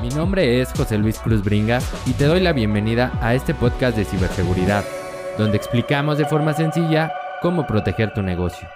Mi nombre es José Luis Cruz Bringas y te doy la bienvenida a este podcast de ciberseguridad, donde explicamos de forma sencilla cómo proteger tu negocio.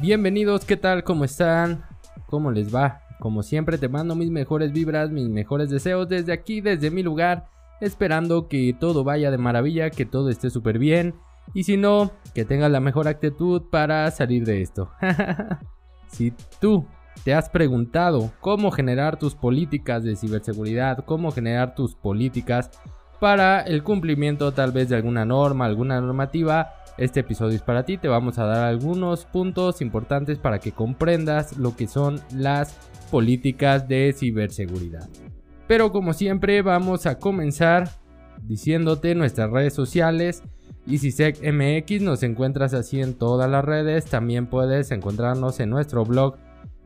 Bienvenidos, ¿qué tal? ¿Cómo están? ¿Cómo les va? Como siempre te mando mis mejores vibras, mis mejores deseos desde aquí, desde mi lugar, esperando que todo vaya de maravilla, que todo esté súper bien y si no, que tengas la mejor actitud para salir de esto. si tú ¿Te has preguntado cómo generar tus políticas de ciberseguridad? ¿Cómo generar tus políticas para el cumplimiento tal vez de alguna norma, alguna normativa? Este episodio es para ti, te vamos a dar algunos puntos importantes para que comprendas lo que son las políticas de ciberseguridad. Pero como siempre vamos a comenzar diciéndote nuestras redes sociales. EasySecMX nos encuentras así en todas las redes, también puedes encontrarnos en nuestro blog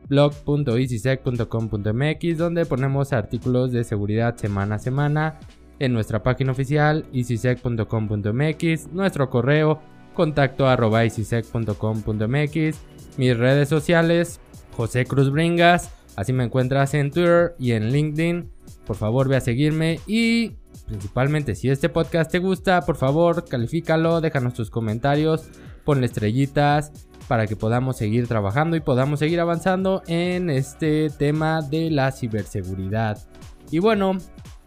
blog.easysec.com.mx donde ponemos artículos de seguridad semana a semana en nuestra página oficial easysec.com.mx, nuestro correo contacto arroba mis redes sociales José Cruz Bringas, así me encuentras en Twitter y en LinkedIn, por favor ve a seguirme y principalmente si este podcast te gusta, por favor califícalo, déjanos tus comentarios, ponle estrellitas para que podamos seguir trabajando y podamos seguir avanzando en este tema de la ciberseguridad. Y bueno,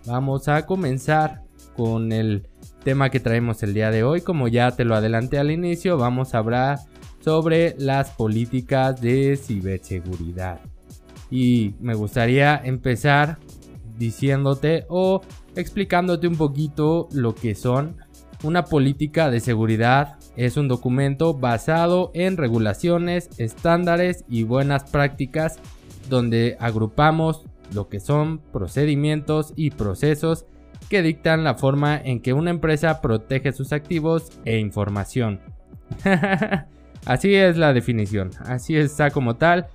vamos a comenzar con el tema que traemos el día de hoy. Como ya te lo adelanté al inicio, vamos a hablar sobre las políticas de ciberseguridad. Y me gustaría empezar diciéndote o explicándote un poquito lo que son una política de seguridad es un documento basado en regulaciones, estándares y buenas prácticas donde agrupamos lo que son procedimientos y procesos que dictan la forma en que una empresa protege sus activos e información. así es la definición, así está como tal.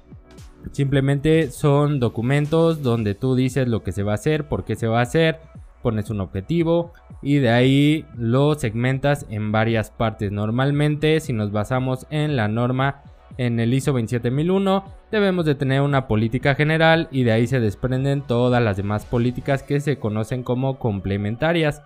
Simplemente son documentos donde tú dices lo que se va a hacer, por qué se va a hacer, pones un objetivo y de ahí lo segmentas en varias partes. Normalmente si nos basamos en la norma en el ISO 27001 debemos de tener una política general y de ahí se desprenden todas las demás políticas que se conocen como complementarias.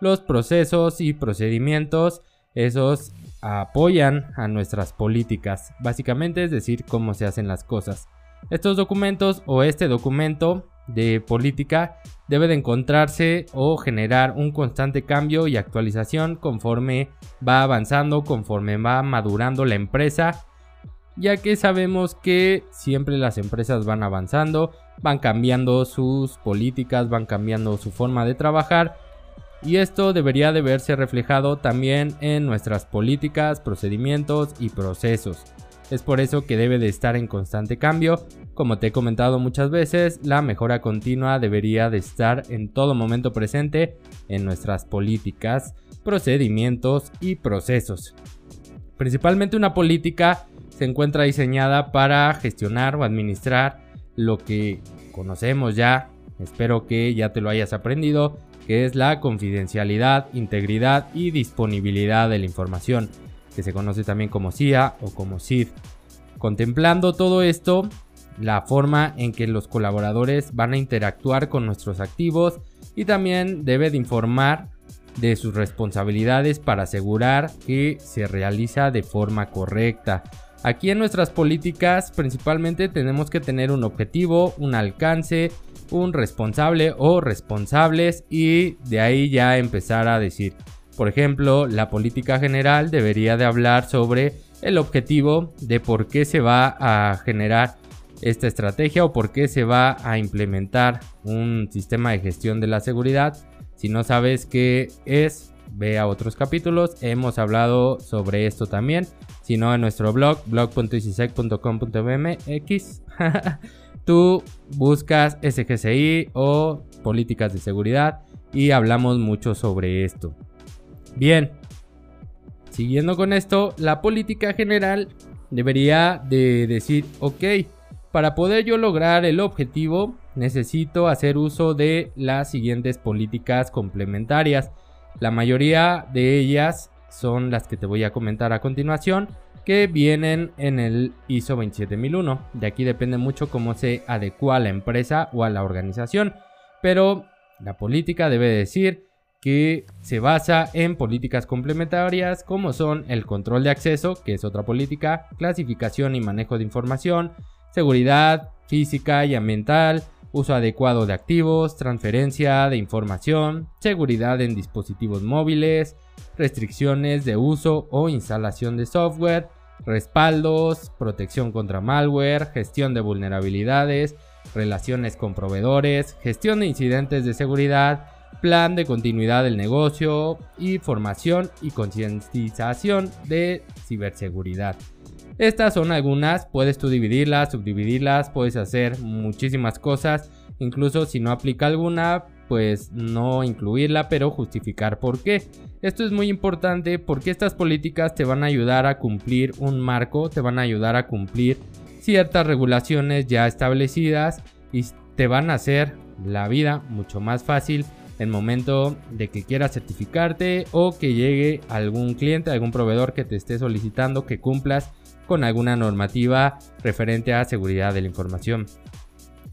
Los procesos y procedimientos esos apoyan a nuestras políticas, básicamente es decir cómo se hacen las cosas. Estos documentos o este documento de política debe de encontrarse o generar un constante cambio y actualización conforme va avanzando, conforme va madurando la empresa, ya que sabemos que siempre las empresas van avanzando, van cambiando sus políticas, van cambiando su forma de trabajar y esto debería de verse reflejado también en nuestras políticas, procedimientos y procesos. Es por eso que debe de estar en constante cambio. Como te he comentado muchas veces, la mejora continua debería de estar en todo momento presente en nuestras políticas, procedimientos y procesos. Principalmente una política se encuentra diseñada para gestionar o administrar lo que conocemos ya, espero que ya te lo hayas aprendido, que es la confidencialidad, integridad y disponibilidad de la información que se conoce también como CIA o como CID. Contemplando todo esto, la forma en que los colaboradores van a interactuar con nuestros activos y también debe de informar de sus responsabilidades para asegurar que se realiza de forma correcta. Aquí en nuestras políticas principalmente tenemos que tener un objetivo, un alcance, un responsable o responsables y de ahí ya empezar a decir por ejemplo, la política general debería de hablar sobre el objetivo de por qué se va a generar esta estrategia o por qué se va a implementar un sistema de gestión de la seguridad. Si no sabes qué es, ve a otros capítulos. Hemos hablado sobre esto también. Si no, en nuestro blog, blog.isisec.com.mx, tú buscas SGCI o políticas de seguridad y hablamos mucho sobre esto. Bien, siguiendo con esto, la política general debería de decir, ok, para poder yo lograr el objetivo, necesito hacer uso de las siguientes políticas complementarias. La mayoría de ellas son las que te voy a comentar a continuación, que vienen en el ISO 27001. De aquí depende mucho cómo se adecua a la empresa o a la organización, pero la política debe decir que se basa en políticas complementarias como son el control de acceso, que es otra política, clasificación y manejo de información, seguridad física y ambiental, uso adecuado de activos, transferencia de información, seguridad en dispositivos móviles, restricciones de uso o instalación de software, respaldos, protección contra malware, gestión de vulnerabilidades, relaciones con proveedores, gestión de incidentes de seguridad, plan de continuidad del negocio y formación y concientización de ciberseguridad. Estas son algunas, puedes tú dividirlas, subdividirlas, puedes hacer muchísimas cosas, incluso si no aplica alguna, pues no incluirla, pero justificar por qué. Esto es muy importante porque estas políticas te van a ayudar a cumplir un marco, te van a ayudar a cumplir ciertas regulaciones ya establecidas y te van a hacer la vida mucho más fácil el momento de que quieras certificarte o que llegue algún cliente, algún proveedor que te esté solicitando que cumplas con alguna normativa referente a seguridad de la información.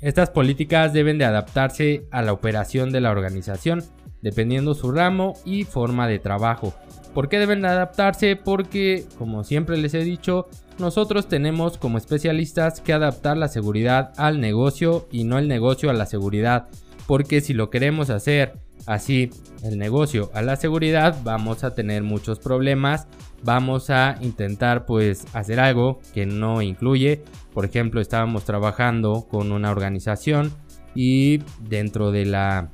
Estas políticas deben de adaptarse a la operación de la organización, dependiendo su ramo y forma de trabajo. ¿Por qué deben de adaptarse? Porque, como siempre les he dicho, nosotros tenemos como especialistas que adaptar la seguridad al negocio y no el negocio a la seguridad. Porque si lo queremos hacer así, el negocio a la seguridad, vamos a tener muchos problemas vamos a intentar pues hacer algo que no incluye. Por ejemplo, estábamos trabajando con una organización y dentro de la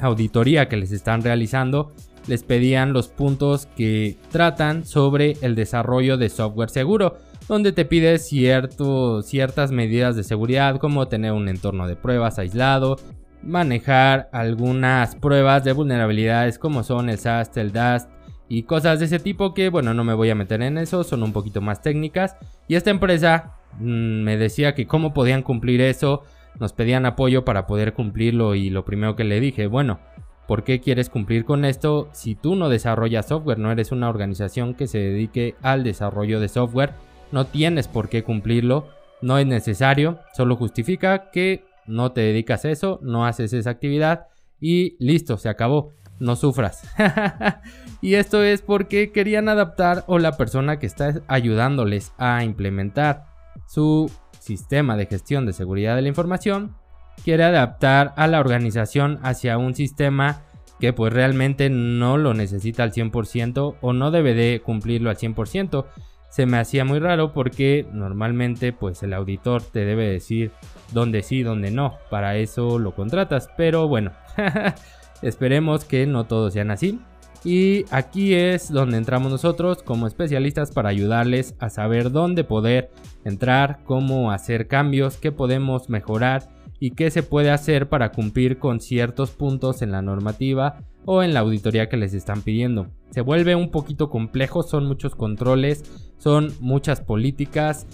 auditoría que les están realizando les pedían los puntos que tratan sobre el desarrollo de software seguro, donde te pide ciertas medidas de seguridad como tener un entorno de pruebas aislado, manejar algunas pruebas de vulnerabilidades como son el SAST, el DAST, y cosas de ese tipo que, bueno, no me voy a meter en eso, son un poquito más técnicas. Y esta empresa mm, me decía que cómo podían cumplir eso, nos pedían apoyo para poder cumplirlo y lo primero que le dije, bueno, ¿por qué quieres cumplir con esto si tú no desarrollas software, no eres una organización que se dedique al desarrollo de software? No tienes por qué cumplirlo, no es necesario, solo justifica que no te dedicas a eso, no haces esa actividad y listo, se acabó no sufras. y esto es porque querían adaptar o la persona que está ayudándoles a implementar su sistema de gestión de seguridad de la información quiere adaptar a la organización hacia un sistema que pues realmente no lo necesita al 100% o no debe de cumplirlo al 100%. Se me hacía muy raro porque normalmente pues el auditor te debe decir dónde sí, dónde no. Para eso lo contratas. Pero bueno, Esperemos que no todos sean así. Y aquí es donde entramos nosotros como especialistas para ayudarles a saber dónde poder entrar, cómo hacer cambios, qué podemos mejorar y qué se puede hacer para cumplir con ciertos puntos en la normativa o en la auditoría que les están pidiendo. Se vuelve un poquito complejo, son muchos controles, son muchas políticas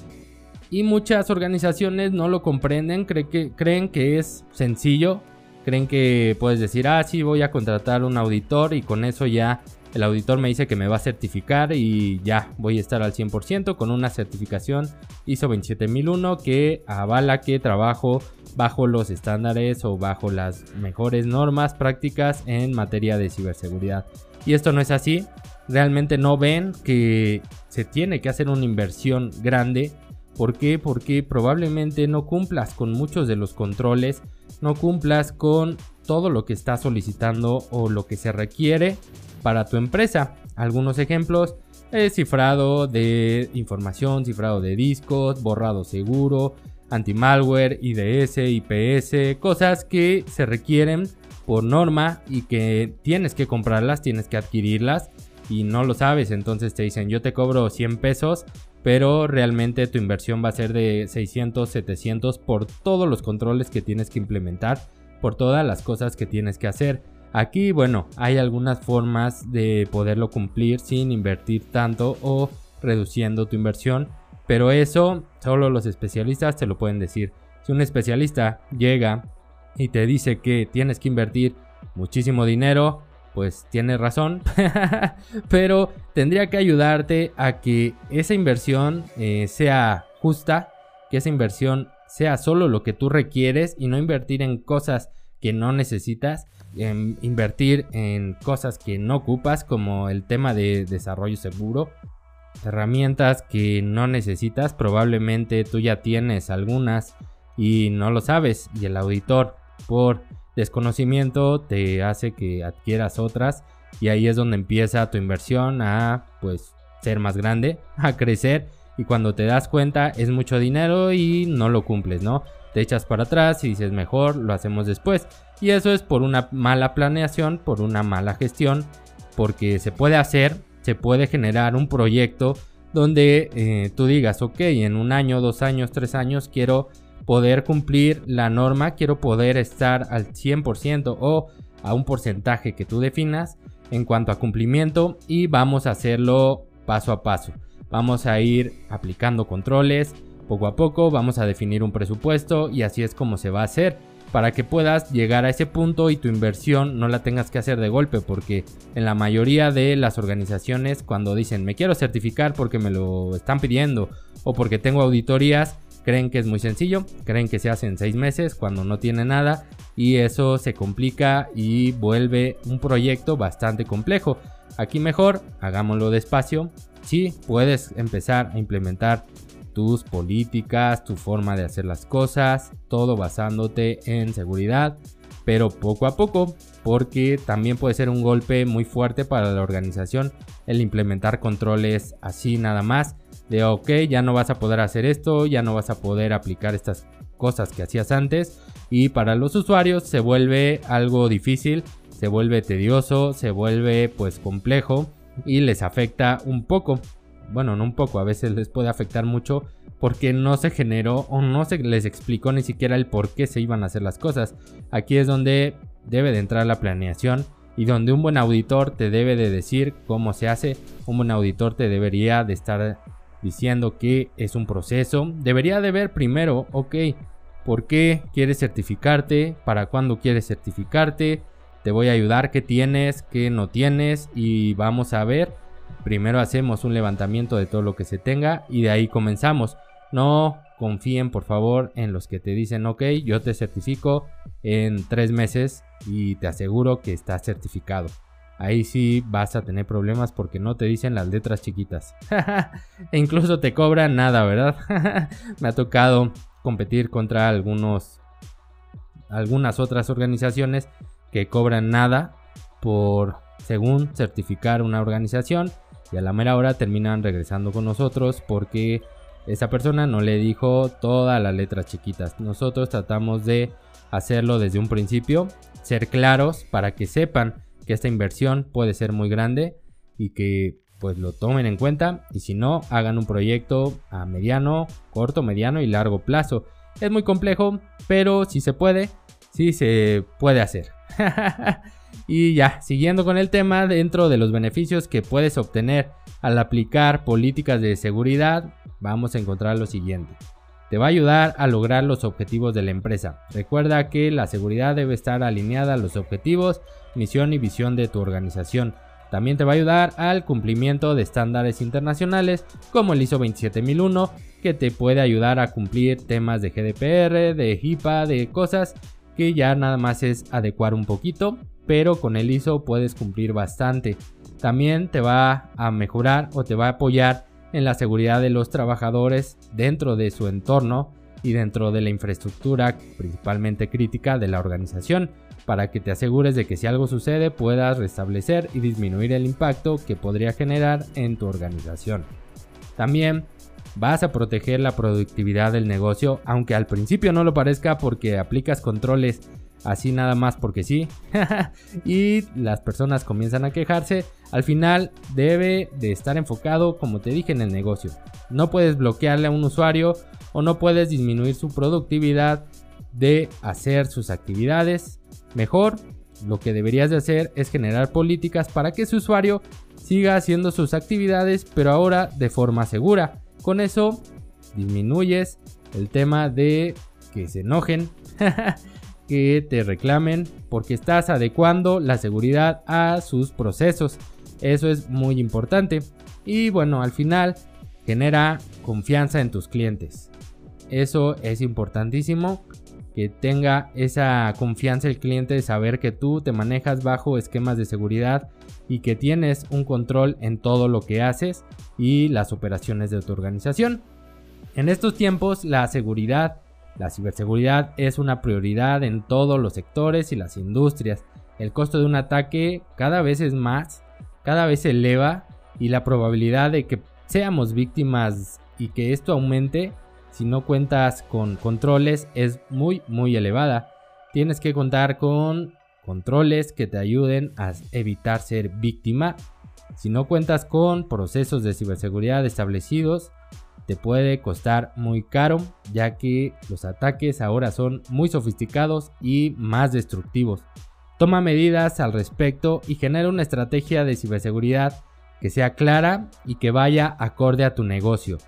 y muchas organizaciones no lo comprenden, creen que, creen que es sencillo creen que puedes decir, ah, sí, voy a contratar un auditor y con eso ya el auditor me dice que me va a certificar y ya voy a estar al 100% con una certificación ISO 27001 que avala que trabajo bajo los estándares o bajo las mejores normas prácticas en materia de ciberseguridad. Y esto no es así. Realmente no ven que se tiene que hacer una inversión grande. ¿Por qué? Porque probablemente no cumplas con muchos de los controles no cumplas con todo lo que estás solicitando o lo que se requiere para tu empresa. Algunos ejemplos, es cifrado de información, cifrado de discos, borrado seguro, anti-malware, IDS, IPS, cosas que se requieren por norma y que tienes que comprarlas, tienes que adquirirlas y no lo sabes, entonces te dicen yo te cobro 100 pesos, pero realmente tu inversión va a ser de 600, 700 por todos los controles que tienes que implementar, por todas las cosas que tienes que hacer. Aquí, bueno, hay algunas formas de poderlo cumplir sin invertir tanto o reduciendo tu inversión, pero eso solo los especialistas te lo pueden decir. Si un especialista llega y te dice que tienes que invertir muchísimo dinero, pues tiene razón, pero tendría que ayudarte a que esa inversión eh, sea justa, que esa inversión sea solo lo que tú requieres y no invertir en cosas que no necesitas, invertir en cosas que no ocupas, como el tema de desarrollo seguro, herramientas que no necesitas, probablemente tú ya tienes algunas y no lo sabes y el auditor por desconocimiento te hace que adquieras otras y ahí es donde empieza tu inversión a pues ser más grande, a crecer y cuando te das cuenta es mucho dinero y no lo cumples, ¿no? Te echas para atrás y dices mejor lo hacemos después. Y eso es por una mala planeación, por una mala gestión, porque se puede hacer, se puede generar un proyecto donde eh, tú digas, ok, en un año, dos años, tres años quiero poder cumplir la norma, quiero poder estar al 100% o a un porcentaje que tú definas en cuanto a cumplimiento y vamos a hacerlo paso a paso. Vamos a ir aplicando controles poco a poco, vamos a definir un presupuesto y así es como se va a hacer para que puedas llegar a ese punto y tu inversión no la tengas que hacer de golpe porque en la mayoría de las organizaciones cuando dicen me quiero certificar porque me lo están pidiendo o porque tengo auditorías Creen que es muy sencillo, creen que se hace en seis meses cuando no tiene nada y eso se complica y vuelve un proyecto bastante complejo. Aquí mejor, hagámoslo despacio. Sí, puedes empezar a implementar tus políticas, tu forma de hacer las cosas, todo basándote en seguridad, pero poco a poco, porque también puede ser un golpe muy fuerte para la organización el implementar controles así nada más de ok, ya no vas a poder hacer esto, ya no vas a poder aplicar estas cosas que hacías antes y para los usuarios se vuelve algo difícil, se vuelve tedioso, se vuelve pues complejo y les afecta un poco. Bueno, no un poco, a veces les puede afectar mucho porque no se generó o no se les explicó ni siquiera el por qué se iban a hacer las cosas. Aquí es donde debe de entrar la planeación y donde un buen auditor te debe de decir cómo se hace. Un buen auditor te debería de estar diciendo que es un proceso, debería de ver primero, ok, ¿por qué quieres certificarte? ¿Para cuándo quieres certificarte? Te voy a ayudar, qué tienes, qué no tienes y vamos a ver. Primero hacemos un levantamiento de todo lo que se tenga y de ahí comenzamos. No confíen por favor en los que te dicen, ok, yo te certifico en tres meses y te aseguro que estás certificado ahí sí vas a tener problemas porque no te dicen las letras chiquitas. e incluso te cobran nada, ¿verdad? Me ha tocado competir contra algunos algunas otras organizaciones que cobran nada por según certificar una organización y a la mera hora terminan regresando con nosotros porque esa persona no le dijo todas las letras chiquitas. Nosotros tratamos de hacerlo desde un principio, ser claros para que sepan que esta inversión puede ser muy grande y que pues lo tomen en cuenta y si no hagan un proyecto a mediano, corto, mediano y largo plazo. Es muy complejo, pero si se puede, sí se puede hacer. y ya, siguiendo con el tema, dentro de los beneficios que puedes obtener al aplicar políticas de seguridad, vamos a encontrar lo siguiente. Te va a ayudar a lograr los objetivos de la empresa. Recuerda que la seguridad debe estar alineada a los objetivos misión y visión de tu organización. También te va a ayudar al cumplimiento de estándares internacionales como el ISO 27001, que te puede ayudar a cumplir temas de GDPR, de HIPAA, de cosas que ya nada más es adecuar un poquito, pero con el ISO puedes cumplir bastante. También te va a mejorar o te va a apoyar en la seguridad de los trabajadores dentro de su entorno y dentro de la infraestructura principalmente crítica de la organización para que te asegures de que si algo sucede puedas restablecer y disminuir el impacto que podría generar en tu organización. También vas a proteger la productividad del negocio, aunque al principio no lo parezca porque aplicas controles así nada más porque sí y las personas comienzan a quejarse, al final debe de estar enfocado como te dije en el negocio. No puedes bloquearle a un usuario o no puedes disminuir su productividad de hacer sus actividades Mejor, lo que deberías de hacer es generar políticas para que su usuario siga haciendo sus actividades, pero ahora de forma segura. Con eso disminuyes el tema de que se enojen que te reclamen porque estás adecuando la seguridad a sus procesos. Eso es muy importante. Y bueno, al final genera confianza en tus clientes. Eso es importantísimo. Que tenga esa confianza el cliente de saber que tú te manejas bajo esquemas de seguridad y que tienes un control en todo lo que haces y las operaciones de tu organización. En estos tiempos la seguridad, la ciberseguridad es una prioridad en todos los sectores y las industrias. El costo de un ataque cada vez es más, cada vez se eleva y la probabilidad de que seamos víctimas y que esto aumente si no cuentas con controles es muy muy elevada. Tienes que contar con controles que te ayuden a evitar ser víctima. Si no cuentas con procesos de ciberseguridad establecidos, te puede costar muy caro, ya que los ataques ahora son muy sofisticados y más destructivos. Toma medidas al respecto y genera una estrategia de ciberseguridad que sea clara y que vaya acorde a tu negocio.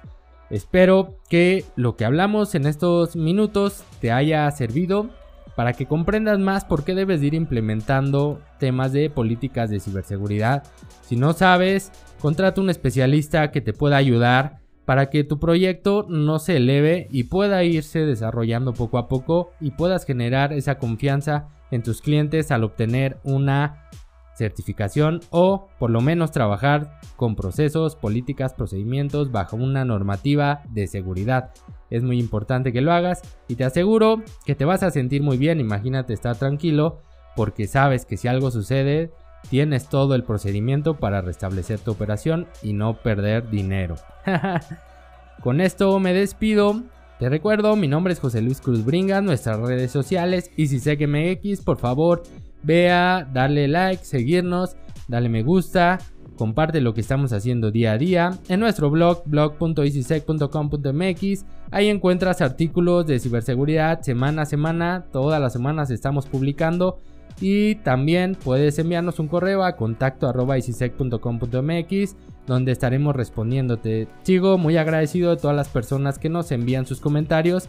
Espero que lo que hablamos en estos minutos te haya servido para que comprendas más por qué debes ir implementando temas de políticas de ciberseguridad. Si no sabes, contrata un especialista que te pueda ayudar para que tu proyecto no se eleve y pueda irse desarrollando poco a poco y puedas generar esa confianza en tus clientes al obtener una certificación o por lo menos trabajar con procesos, políticas, procedimientos bajo una normativa de seguridad. Es muy importante que lo hagas y te aseguro que te vas a sentir muy bien, imagínate estar tranquilo porque sabes que si algo sucede tienes todo el procedimiento para restablecer tu operación y no perder dinero. Con esto me despido. Te recuerdo, mi nombre es José Luis Cruz Bringa, nuestras redes sociales y si sé que MX, por favor, vea, darle like, seguirnos, dale me gusta, comparte lo que estamos haciendo día a día. En nuestro blog, blog.easysec.com.mx, ahí encuentras artículos de ciberseguridad semana a semana, todas las semanas estamos publicando y también puedes enviarnos un correo a contacto donde estaremos respondiéndote. Sigo muy agradecido de todas las personas que nos envían sus comentarios.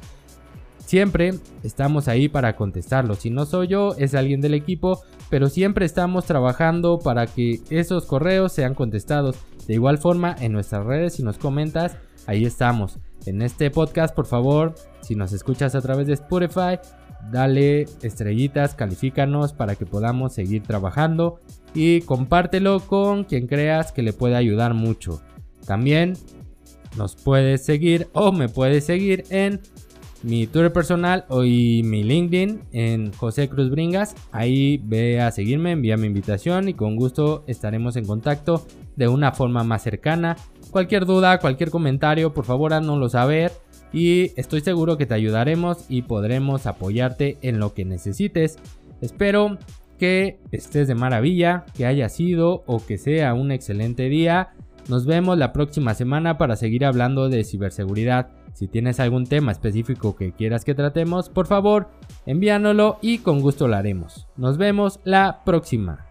Siempre estamos ahí para contestarlos. Si no soy yo, es alguien del equipo, pero siempre estamos trabajando para que esos correos sean contestados. De igual forma, en nuestras redes, si nos comentas, ahí estamos. En este podcast, por favor, si nos escuchas a través de Spotify, dale estrellitas, califícanos para que podamos seguir trabajando y compártelo con quien creas que le puede ayudar mucho. También nos puedes seguir o me puedes seguir en mi Twitter personal y mi LinkedIn en José Cruz Bringas. Ahí ve a seguirme, envía mi invitación y con gusto estaremos en contacto de una forma más cercana. Cualquier duda, cualquier comentario, por favor haznoslo saber y estoy seguro que te ayudaremos y podremos apoyarte en lo que necesites. Espero que estés de maravilla, que haya sido o que sea un excelente día. Nos vemos la próxima semana para seguir hablando de ciberseguridad. Si tienes algún tema específico que quieras que tratemos, por favor, envíanoslo y con gusto lo haremos. Nos vemos la próxima.